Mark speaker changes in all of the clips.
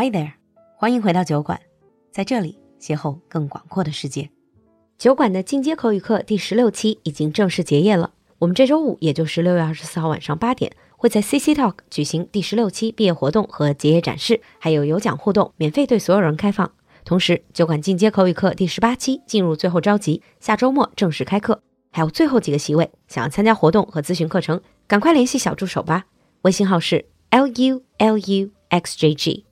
Speaker 1: Hi there，欢迎回到酒馆，在这里邂逅更广阔的世界。酒馆的进阶口语课第十六期已经正式结业了。我们这周五，也就是六月二十四号晚上八点，会在 CC Talk 举行第十六期毕业活动和结业展示，还有有奖互动，免费对所有人开放。同时，酒馆进阶口语课第十八期进入最后召集，下周末正式开课，还有最后几个席位。想要参加活动和咨询课程，赶快联系小助手吧，微信号是 l u l u x j g。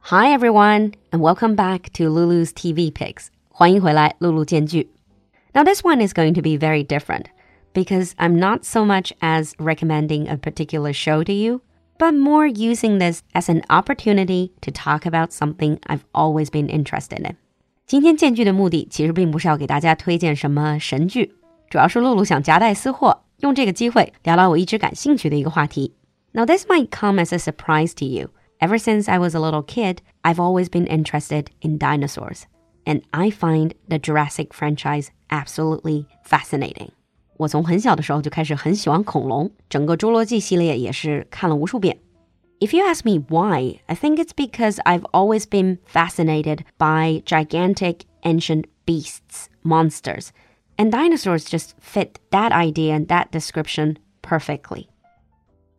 Speaker 1: Hi everyone, and welcome back to Lulu's TV Picks. now this one is going to be very different because I'm not so much as recommending a particular show to you, but more using this as an opportunity to talk about something I've always been interested in. 今天荐剧的目的其实并不是要给大家推荐什么神剧，主要是璐璐想夹带私货，用这个机会聊聊我一直感兴趣的一个话题 now, this might come as a surprise to you. Ever since I was a little kid, I've always been interested in dinosaurs, and I find the Jurassic franchise absolutely fascinating. 我从很小的时候就开始很喜欢恐龙，整个侏罗纪系列也是看了无数遍。If you ask me why, I think it's because I've always been fascinated by gigantic ancient beasts, monsters, and dinosaurs just fit that idea and that description perfectly.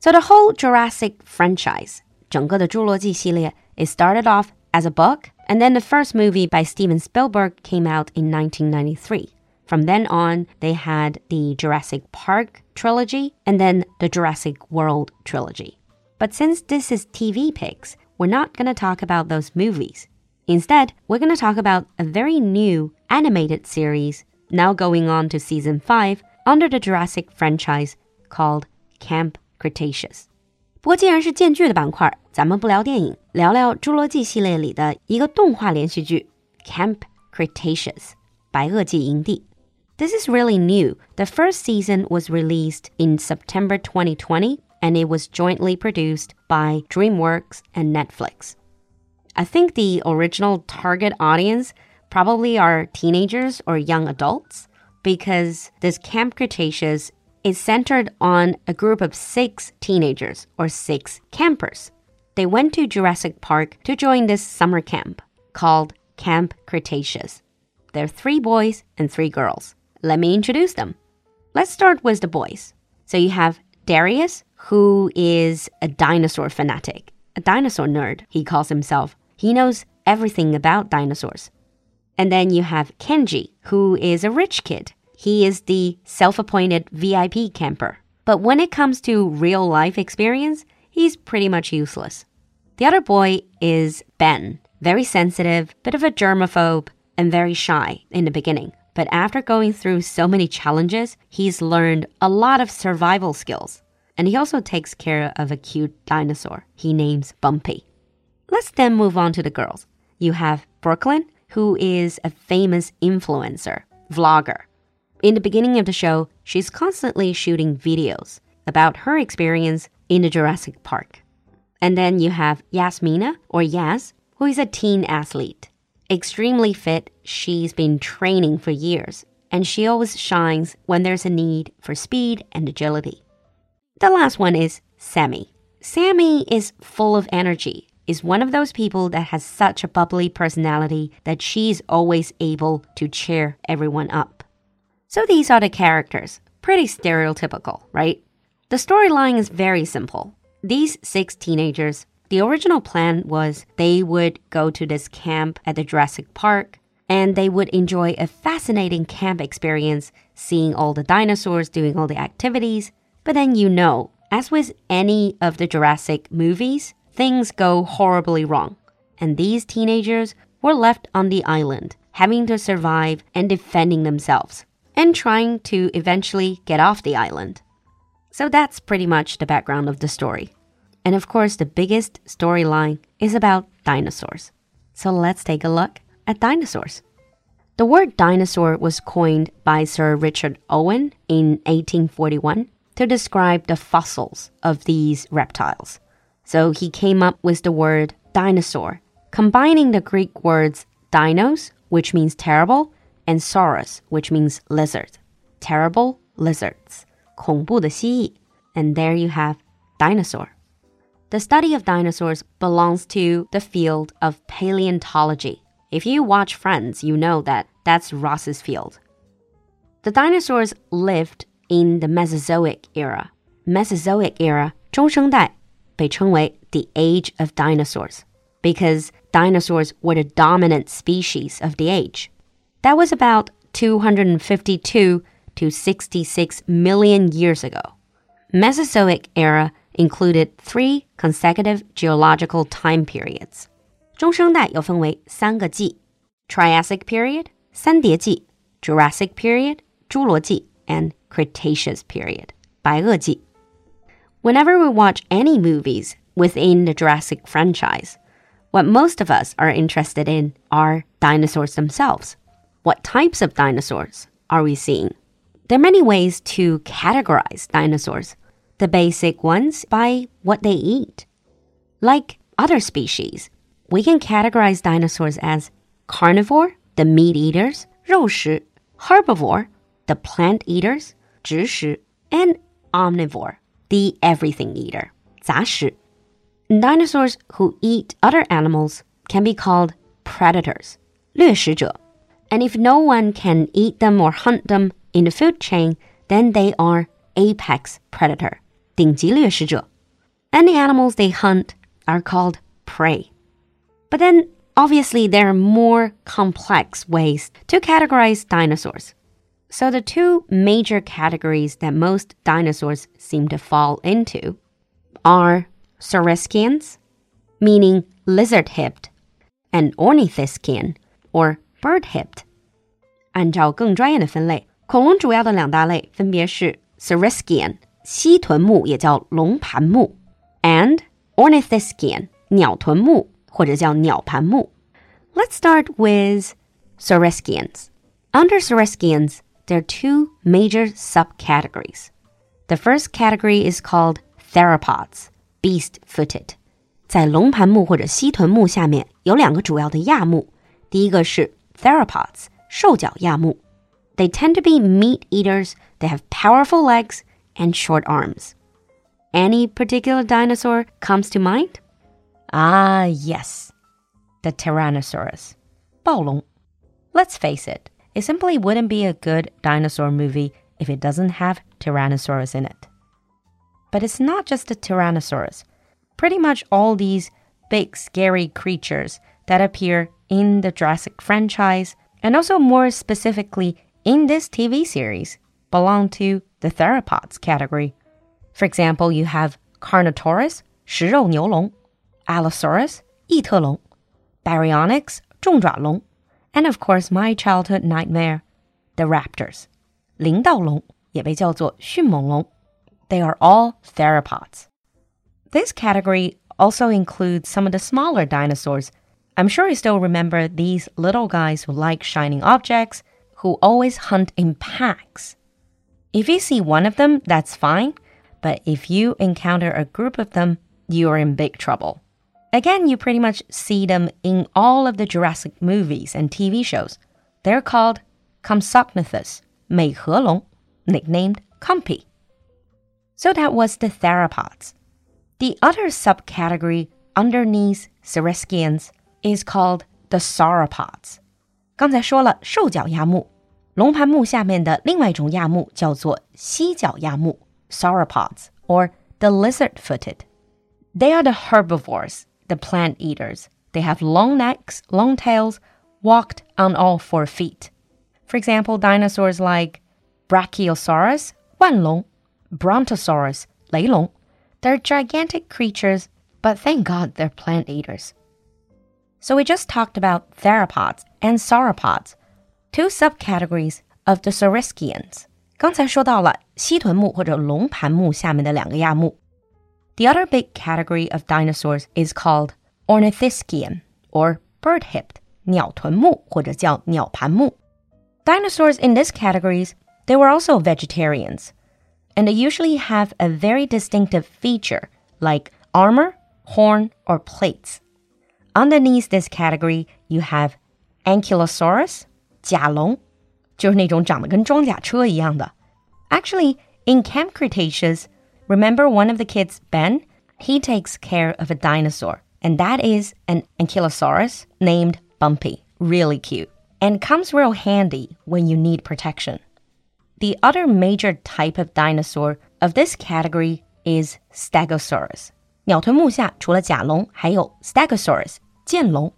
Speaker 1: So the whole Jurassic franchise, 整个的侏罗纪系列, it started off as a book, and then the first movie by Steven Spielberg came out in 1993. From then on, they had the Jurassic Park trilogy and then the Jurassic World trilogy. But since this is TV picks, we're not going to talk about those movies. Instead, we're going to talk about a very new animated series now going on to season 5 under the Jurassic franchise called Camp Cretaceous。不过，既然是建剧的板块，咱们不聊电影，聊聊《侏罗纪》系列里的一个动画连续剧《Camp Cretaceous》白垩纪营地。This is really new. The first season was released in September 2020 and it was jointly produced by DreamWorks and Netflix. I think the original target audience probably are teenagers or young adults because this Camp Cretaceous is centered on a group of six teenagers or six campers. They went to Jurassic Park to join this summer camp called Camp Cretaceous. There are three boys and three girls. Let me introduce them. Let's start with the boys. So you have Darius, who is a dinosaur fanatic, a dinosaur nerd, he calls himself. He knows everything about dinosaurs. And then you have Kenji, who is a rich kid he is the self appointed VIP camper. But when it comes to real life experience, he's pretty much useless. The other boy is Ben, very sensitive, bit of a germaphobe, and very shy in the beginning. But after going through so many challenges, he's learned a lot of survival skills. And he also takes care of a cute dinosaur he names Bumpy. Let's then move on to the girls. You have Brooklyn, who is a famous influencer, vlogger. In the beginning of the show, she's constantly shooting videos about her experience in the Jurassic Park. And then you have Yasmina, or Yas, who is a teen athlete. Extremely fit, she's been training for years, and she always shines when there's a need for speed and agility. The last one is Sammy. Sammy is full of energy, is one of those people that has such a bubbly personality that she's always able to cheer everyone up. So these are the characters. Pretty stereotypical, right? The storyline is very simple. These six teenagers, the original plan was they would go to this camp at the Jurassic Park and they would enjoy a fascinating camp experience, seeing all the dinosaurs, doing all the activities. But then you know, as with any of the Jurassic movies, things go horribly wrong. And these teenagers were left on the island, having to survive and defending themselves and trying to eventually get off the island. So that's pretty much the background of the story. And of course, the biggest storyline is about dinosaurs. So let's take a look at dinosaurs. The word dinosaur was coined by Sir Richard Owen in 1841 to describe the fossils of these reptiles. So he came up with the word dinosaur, combining the Greek words deinos, which means terrible, and sauros, which means lizard. Terrible lizards. 恐怖的蜥蜴. And there you have dinosaur. The study of dinosaurs belongs to the field of paleontology. If you watch Friends, you know that that's Ross's field. The dinosaurs lived in the Mesozoic era. Mesozoic era 中生代被称为 the age of dinosaurs because dinosaurs were the dominant species of the age. That was about 252 to 66 million years ago. Mesozoic era included three consecutive geological time periods. 中生代又分为三个纪：Triassic period 三叠纪，Jurassic period 侏罗纪，and Cretaceous period 白垩纪。Whenever we watch any movies within the Jurassic franchise, what most of us are interested in are dinosaurs themselves. What types of dinosaurs are we seeing? There are many ways to categorize dinosaurs the basic ones by what they eat. Like other species, we can categorize dinosaurs as carnivore, the meat eaters, 肉食, herbivore, the plant eaters, 植食, and omnivore, the everything eater, 杂食. Dinosaurs who eat other animals can be called predators, 掠食者. And if no one can eat them or hunt them in the food chain, then they are apex predator, 顶级掠食者. And the animals they hunt are called prey. But then, obviously, there are more complex ways to categorize dinosaurs. So, the two major categories that most dinosaurs seem to fall into are saurischians, meaning lizard hipped, and ornithischian, or bird hipped. 按照更专业的分类，恐龙主要的两大类分别是 saurischian 蜥臀目也叫龙盘目，and ornithischian 鸟臀目或者叫鸟盘目。Let's start with saurischians. Under saurischians, there are two major subcategories. The first category is called theropods, beast-footed. 在龙盘目或者蜥臀目下面有两个主要的亚目，第一个是 theropods，兽脚亚目。They tend to be meat eaters. They have powerful legs and short arms. Any particular dinosaur comes to mind? Ah, yes. The Tyrannosaurus. 暴龙. Let's face it, it simply wouldn't be a good dinosaur movie if it doesn't have Tyrannosaurus in it. But it's not just the Tyrannosaurus. Pretty much all these big, scary creatures that appear in the Jurassic franchise, and also more specifically in this TV series, belong to the theropods category. For example, you have Carnotaurus, 食肉牛龙, Allosaurus, 异特龙, Baryonyx, 重爪龙, and of course my childhood nightmare, the raptors. 灵道龙也被叫做迅猛龙. They are all theropods. This category also includes some of the smaller dinosaurs. I'm sure you still remember these little guys who like shining objects, who always hunt in packs. If you see one of them, that's fine, but if you encounter a group of them, you are in big trouble. Again, you pretty much see them in all of the Jurassic movies and TV shows. They're called Compsognathus, 美颌龙, nicknamed Compy. So that was the theropods. The other subcategory underneath Saurischians is called the sauropods。刚才说了兽脚亚目，龙盘目下面的另外一种亚目叫做蜥脚亚目 （sauropods） or the lizard footed. They are the herbivores, the plant eaters. They have long necks, long tails, walked on all four feet. For example, dinosaurs like Brachiosaurus, 腕龙, Brontosaurus, Leilong, They're gigantic creatures, but thank God they're plant eaters. So we just talked about theropods and sauropods, two subcategories of the saurischians. 刚才说到了蜥臀目或者龙盘目下面的两个亚目。The other big category of dinosaurs is called ornithischian or bird-hipped, Dinosaurs in this category, they were also vegetarians, and they usually have a very distinctive feature like armor, horn, or plates Underneath this category, you have Ankylosaurus, 甲龙，就是那种长得跟装甲车一样的。Actually, in Camp Cretaceous, remember one of the kids, Ben? he takes care of a dinosaur, and that is an ankylosaurus named Bumpy. Really cute. And comes real handy when you need protection. The other major type of dinosaur of this category is Stegosaurus. 鸟臀目下除了甲龙，还有 Stegosaurus 剑龙。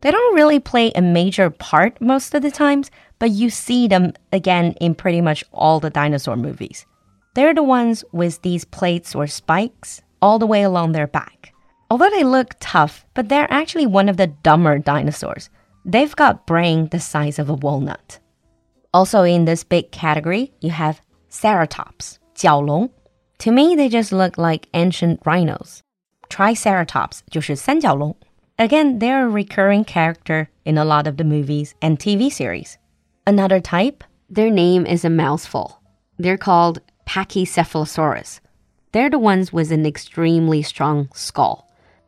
Speaker 1: They don't really play a major part most of the times, but you see them again in pretty much all the dinosaur movies. They're the ones with these plates or spikes all the way along their back. Although they look tough, but they're actually one of the dumber dinosaurs. They've got brain the size of a walnut. Also in this big category, you have Ceratops, 角龙. to me, they just look like ancient rhinos. Triceratops 就是三角龙。Again, they're a recurring character in a lot of the movies and TV series. Another type? Their name is a mouthful. They're called Pachycephalosaurus. They're the ones with an extremely strong skull.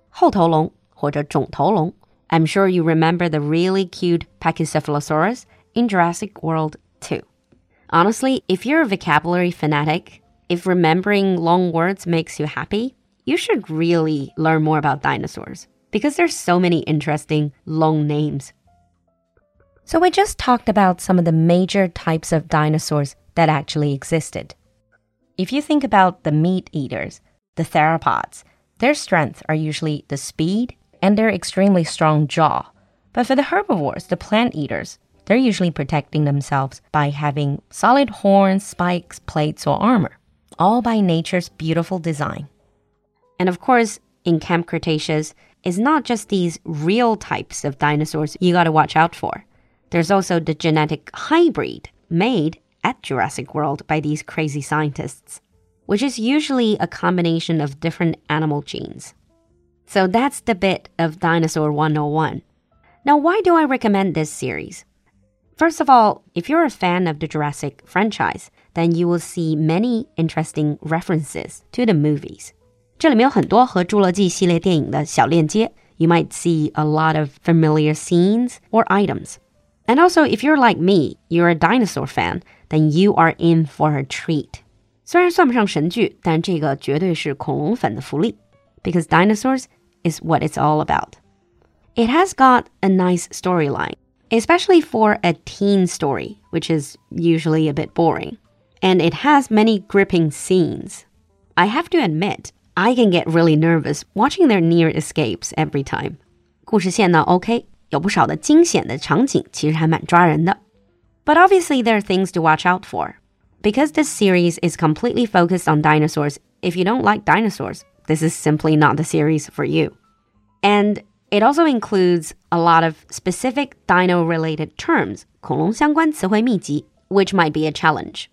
Speaker 1: 厚头龙或者肿头龙. I'm sure you remember the really cute Pachycephalosaurus in Jurassic World 2. Honestly, if you're a vocabulary fanatic, if remembering long words makes you happy, you should really learn more about dinosaurs because there's so many interesting long names. So we just talked about some of the major types of dinosaurs that actually existed. If you think about the meat eaters, the theropods, their strengths are usually the speed and their extremely strong jaw. But for the herbivores, the plant eaters, they're usually protecting themselves by having solid horns, spikes, plates, or armor, all by nature's beautiful design. And of course, in Camp Cretaceous, it's not just these real types of dinosaurs you gotta watch out for. There's also the genetic hybrid made at Jurassic World by these crazy scientists, which is usually a combination of different animal genes. So that's the bit of Dinosaur 101. Now, why do I recommend this series? First of all, if you're a fan of the Jurassic franchise, then you will see many interesting references to the movies. 这里面有很多和侏罗纪系列电影的小链接. You might see a lot of familiar scenes or items. And also, if you're like me, you're a dinosaur fan, then you are in for a treat. 虽然算不上神剧，但这个绝对是恐龙粉的福利，because dinosaurs is what it's all about. It has got a nice storyline, especially for a teen story, which is usually a bit boring. And it has many gripping scenes. I have to admit, I can get really nervous watching their near escapes every time. 故事线呢 OK，有不少的惊险的场景，其实还蛮抓人的。but obviously, there are things to watch out for. Because this series is completely focused on dinosaurs, if you don't like dinosaurs, this is simply not the series for you. And it also includes a lot of specific dino related terms, 恐龙相关词汇秘籍, which might be a challenge.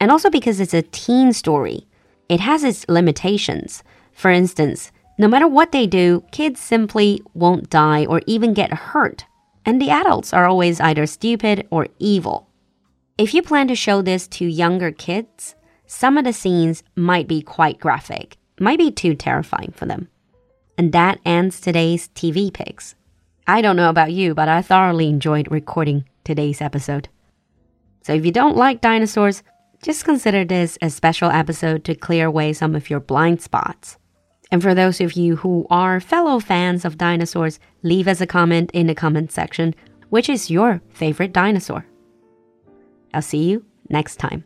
Speaker 1: And also because it's a teen story, it has its limitations. For instance, no matter what they do, kids simply won't die or even get hurt and the adults are always either stupid or evil. If you plan to show this to younger kids, some of the scenes might be quite graphic, might be too terrifying for them. And that ends today's TV picks. I don't know about you, but I thoroughly enjoyed recording today's episode. So if you don't like dinosaurs, just consider this a special episode to clear away some of your blind spots. And for those of you who are fellow fans of dinosaurs, leave us a comment in the comment section. Which is your favorite dinosaur? I'll see you next time.